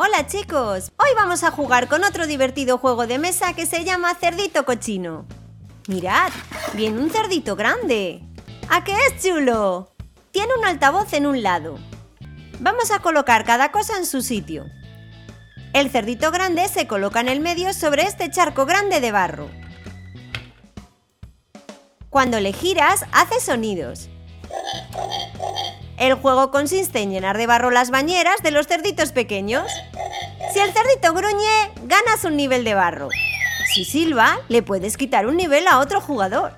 Hola chicos, hoy vamos a jugar con otro divertido juego de mesa que se llama Cerdito Cochino. Mirad, viene un cerdito grande. ¿A qué es chulo? Tiene un altavoz en un lado. Vamos a colocar cada cosa en su sitio. El cerdito grande se coloca en el medio sobre este charco grande de barro. Cuando le giras, hace sonidos. El juego consiste en llenar de barro las bañeras de los cerditos pequeños. Si el cerdito gruñe, ganas un nivel de barro. Si silba, le puedes quitar un nivel a otro jugador.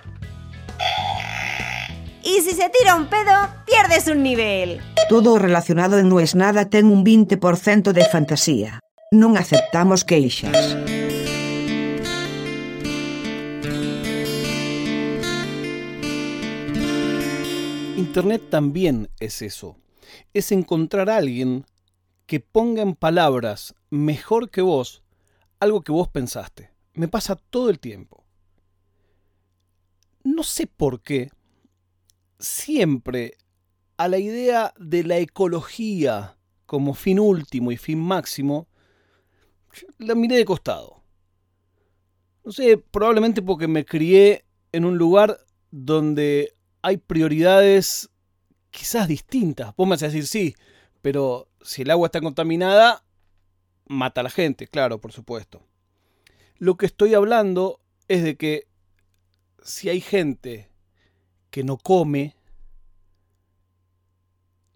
Y si se tira un pedo, pierdes un nivel. Todo relacionado en No es nada ten un 20% de fantasía. Non aceptamos queixas. Internet también es eso. Es encontrar a alguien que ponga en palabras mejor que vos algo que vos pensaste. Me pasa todo el tiempo. No sé por qué. Siempre a la idea de la ecología como fin último y fin máximo, la miré de costado. No sé, probablemente porque me crié en un lugar donde hay prioridades quizás distintas. Vos me a decir sí, pero si el agua está contaminada, mata a la gente, claro, por supuesto. Lo que estoy hablando es de que si hay gente que no come,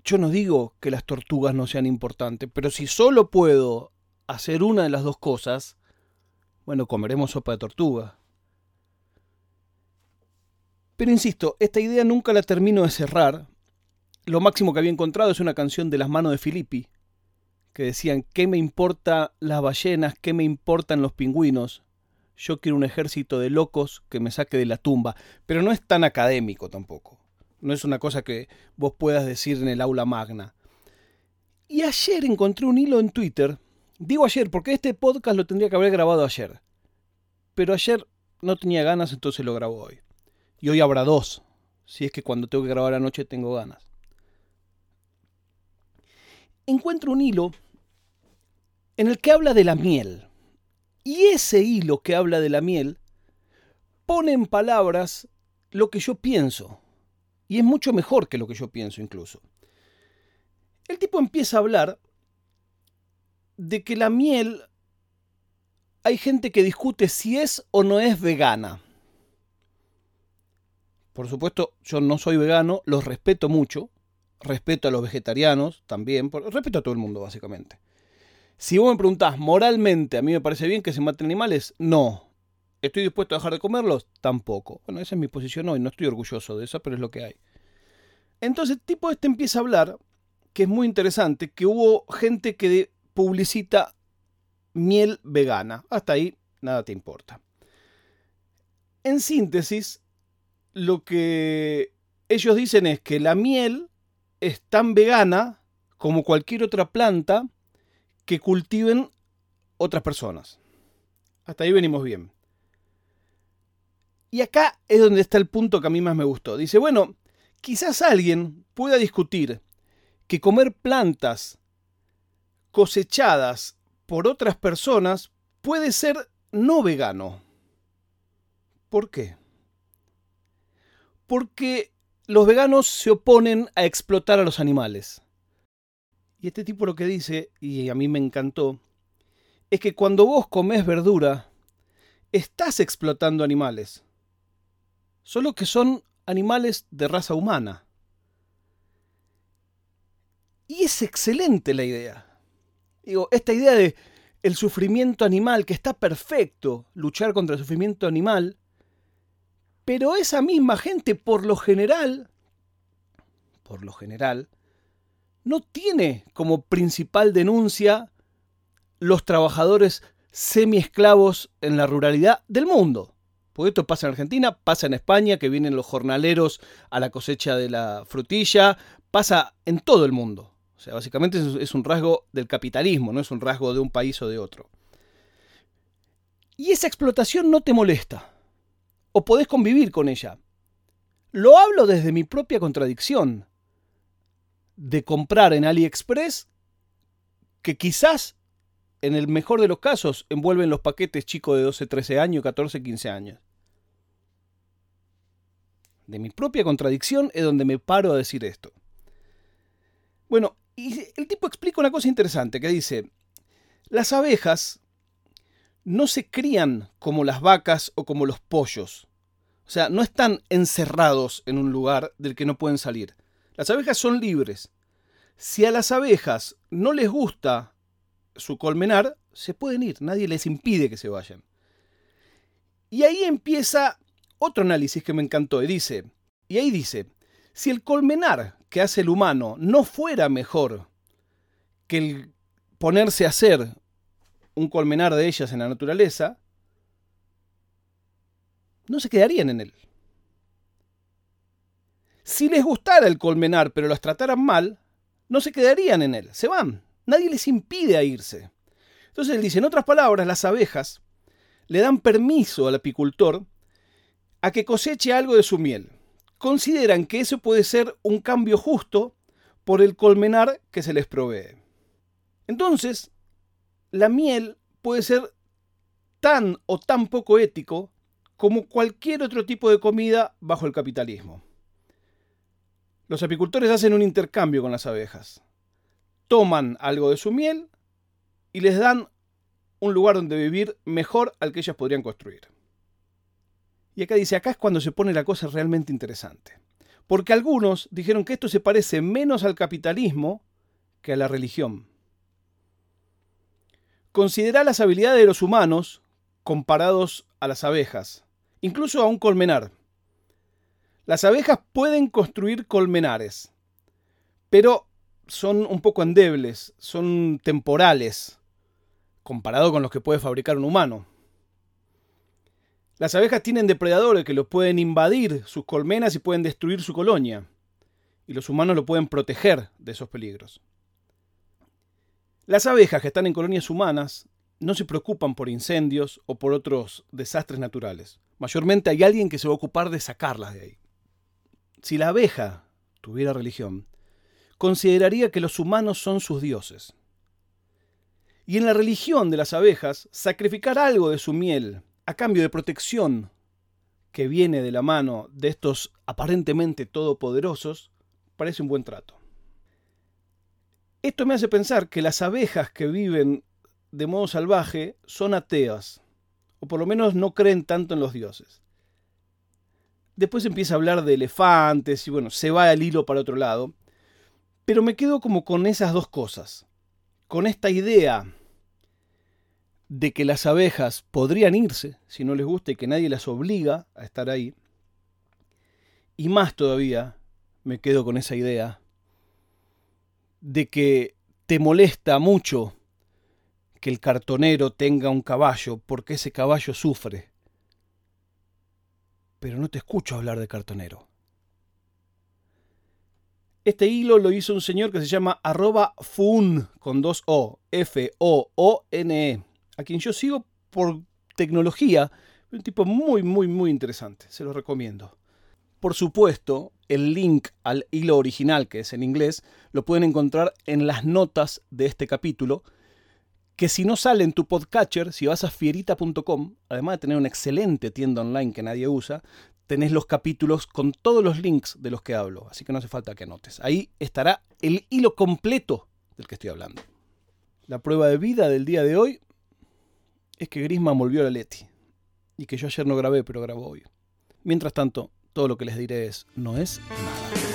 yo no digo que las tortugas no sean importantes, pero si solo puedo hacer una de las dos cosas, bueno, comeremos sopa de tortuga. Pero insisto, esta idea nunca la termino de cerrar. Lo máximo que había encontrado es una canción de las manos de Filippi, que decían, ¿qué me importa las ballenas? ¿Qué me importan los pingüinos? Yo quiero un ejército de locos que me saque de la tumba. Pero no es tan académico tampoco. No es una cosa que vos puedas decir en el aula magna. Y ayer encontré un hilo en Twitter. Digo ayer porque este podcast lo tendría que haber grabado ayer. Pero ayer no tenía ganas, entonces lo grabo hoy. Y hoy habrá dos. Si es que cuando tengo que grabar anoche tengo ganas. Encuentro un hilo en el que habla de la miel. Y ese hilo que habla de la miel pone en palabras lo que yo pienso. Y es mucho mejor que lo que yo pienso incluso. El tipo empieza a hablar de que la miel hay gente que discute si es o no es vegana. Por supuesto, yo no soy vegano, los respeto mucho, respeto a los vegetarianos también, respeto a todo el mundo básicamente. Si vos me preguntás, moralmente, ¿a mí me parece bien que se maten animales? No. ¿Estoy dispuesto a dejar de comerlos? Tampoco. Bueno, esa es mi posición hoy, no estoy orgulloso de eso, pero es lo que hay. Entonces, tipo este empieza a hablar, que es muy interesante, que hubo gente que publicita miel vegana. Hasta ahí nada te importa. En síntesis, lo que ellos dicen es que la miel es tan vegana como cualquier otra planta que cultiven otras personas. Hasta ahí venimos bien. Y acá es donde está el punto que a mí más me gustó. Dice, bueno, quizás alguien pueda discutir que comer plantas cosechadas por otras personas puede ser no vegano. ¿Por qué? Porque los veganos se oponen a explotar a los animales. Y este tipo lo que dice, y a mí me encantó, es que cuando vos comés verdura, estás explotando animales. Solo que son animales de raza humana. Y es excelente la idea. Digo, esta idea de el sufrimiento animal, que está perfecto luchar contra el sufrimiento animal, pero esa misma gente, por lo general, por lo general, no tiene como principal denuncia los trabajadores semi-esclavos en la ruralidad del mundo. Porque esto pasa en Argentina, pasa en España, que vienen los jornaleros a la cosecha de la frutilla, pasa en todo el mundo. O sea, básicamente es un rasgo del capitalismo, no es un rasgo de un país o de otro. Y esa explotación no te molesta. O podés convivir con ella. Lo hablo desde mi propia contradicción de comprar en AliExpress que quizás en el mejor de los casos, envuelven los paquetes chicos de 12, 13 años, 14, 15 años. De mi propia contradicción es donde me paro a decir esto. Bueno, y el tipo explica una cosa interesante que dice, las abejas no se crían como las vacas o como los pollos. O sea, no están encerrados en un lugar del que no pueden salir. Las abejas son libres. Si a las abejas no les gusta su colmenar, se pueden ir, nadie les impide que se vayan. Y ahí empieza otro análisis que me encantó y dice, y ahí dice, si el colmenar que hace el humano no fuera mejor que el ponerse a hacer un colmenar de ellas en la naturaleza, no se quedarían en él. Si les gustara el colmenar pero las trataran mal, no se quedarían en él, se van. Nadie les impide a irse. Entonces él dice, en otras palabras, las abejas le dan permiso al apicultor a que coseche algo de su miel. Consideran que eso puede ser un cambio justo por el colmenar que se les provee. Entonces, la miel puede ser tan o tan poco ético como cualquier otro tipo de comida bajo el capitalismo. Los apicultores hacen un intercambio con las abejas. Toman algo de su miel y les dan un lugar donde vivir mejor al que ellas podrían construir. Y acá dice, acá es cuando se pone la cosa realmente interesante. Porque algunos dijeron que esto se parece menos al capitalismo que a la religión. Considera las habilidades de los humanos comparados a las abejas, incluso a un colmenar. Las abejas pueden construir colmenares, pero son un poco endebles, son temporales, comparado con los que puede fabricar un humano. Las abejas tienen depredadores que los pueden invadir sus colmenas y pueden destruir su colonia, y los humanos lo pueden proteger de esos peligros. Las abejas que están en colonias humanas no se preocupan por incendios o por otros desastres naturales. Mayormente hay alguien que se va a ocupar de sacarlas de ahí. Si la abeja tuviera religión, consideraría que los humanos son sus dioses. Y en la religión de las abejas, sacrificar algo de su miel a cambio de protección que viene de la mano de estos aparentemente todopoderosos parece un buen trato. Esto me hace pensar que las abejas que viven de modo salvaje son ateas, o por lo menos no creen tanto en los dioses. Después empieza a hablar de elefantes y bueno, se va el hilo para otro lado, pero me quedo como con esas dos cosas, con esta idea de que las abejas podrían irse si no les gusta y que nadie las obliga a estar ahí, y más todavía me quedo con esa idea de que te molesta mucho que el cartonero tenga un caballo porque ese caballo sufre. Pero no te escucho hablar de cartonero. Este hilo lo hizo un señor que se llama arroba fun con dos O, F-O-O-N-E, a quien yo sigo por tecnología, un tipo muy, muy, muy interesante, se lo recomiendo. Por supuesto, el link al hilo original, que es en inglés, lo pueden encontrar en las notas de este capítulo, que si no sale en tu podcatcher, si vas a fierita.com, además de tener una excelente tienda online que nadie usa, tenés los capítulos con todos los links de los que hablo, así que no hace falta que anotes. Ahí estará el hilo completo del que estoy hablando. La prueba de vida del día de hoy es que Grisman volvió a la Leti y que yo ayer no grabé, pero grabo hoy. Mientras tanto, todo lo que les diré es, no es nada.